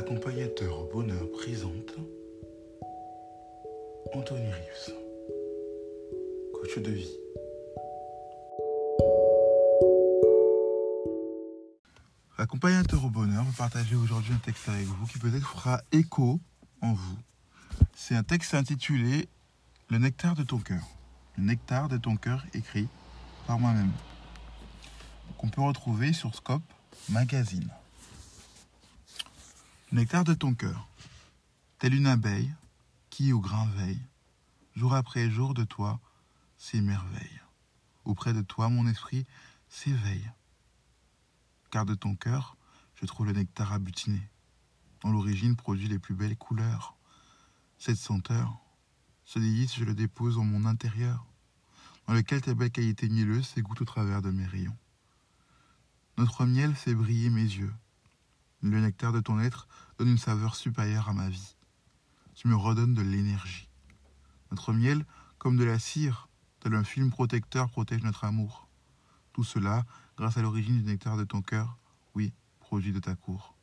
Accompagnateur au bonheur présente Anthony Rives, coach de vie. Accompagnateur au bonheur, vous partagez aujourd'hui un texte avec vous qui peut-être fera écho en vous. C'est un texte intitulé Le nectar de ton cœur. Le nectar de ton cœur écrit par moi-même. Qu'on peut retrouver sur Scope Magazine. Nectar de ton cœur, telle une abeille qui au grain veille, jour après jour de toi s'émerveille. Auprès de toi mon esprit s'éveille. Car de ton cœur, je trouve le nectar à butiner, dont l'origine produit les plus belles couleurs. Cette senteur, ce délice, je le dépose en mon intérieur, dans lequel ta belle qualité mielleuse s'égoutte au travers de mes rayons. Notre miel fait briller mes yeux, le nectar de ton être donne une saveur supérieure à ma vie. Tu me redonnes de l'énergie. Notre miel, comme de la cire, tel un film protecteur, protège notre amour. Tout cela grâce à l'origine du nectar de ton cœur, oui, produit de ta cour.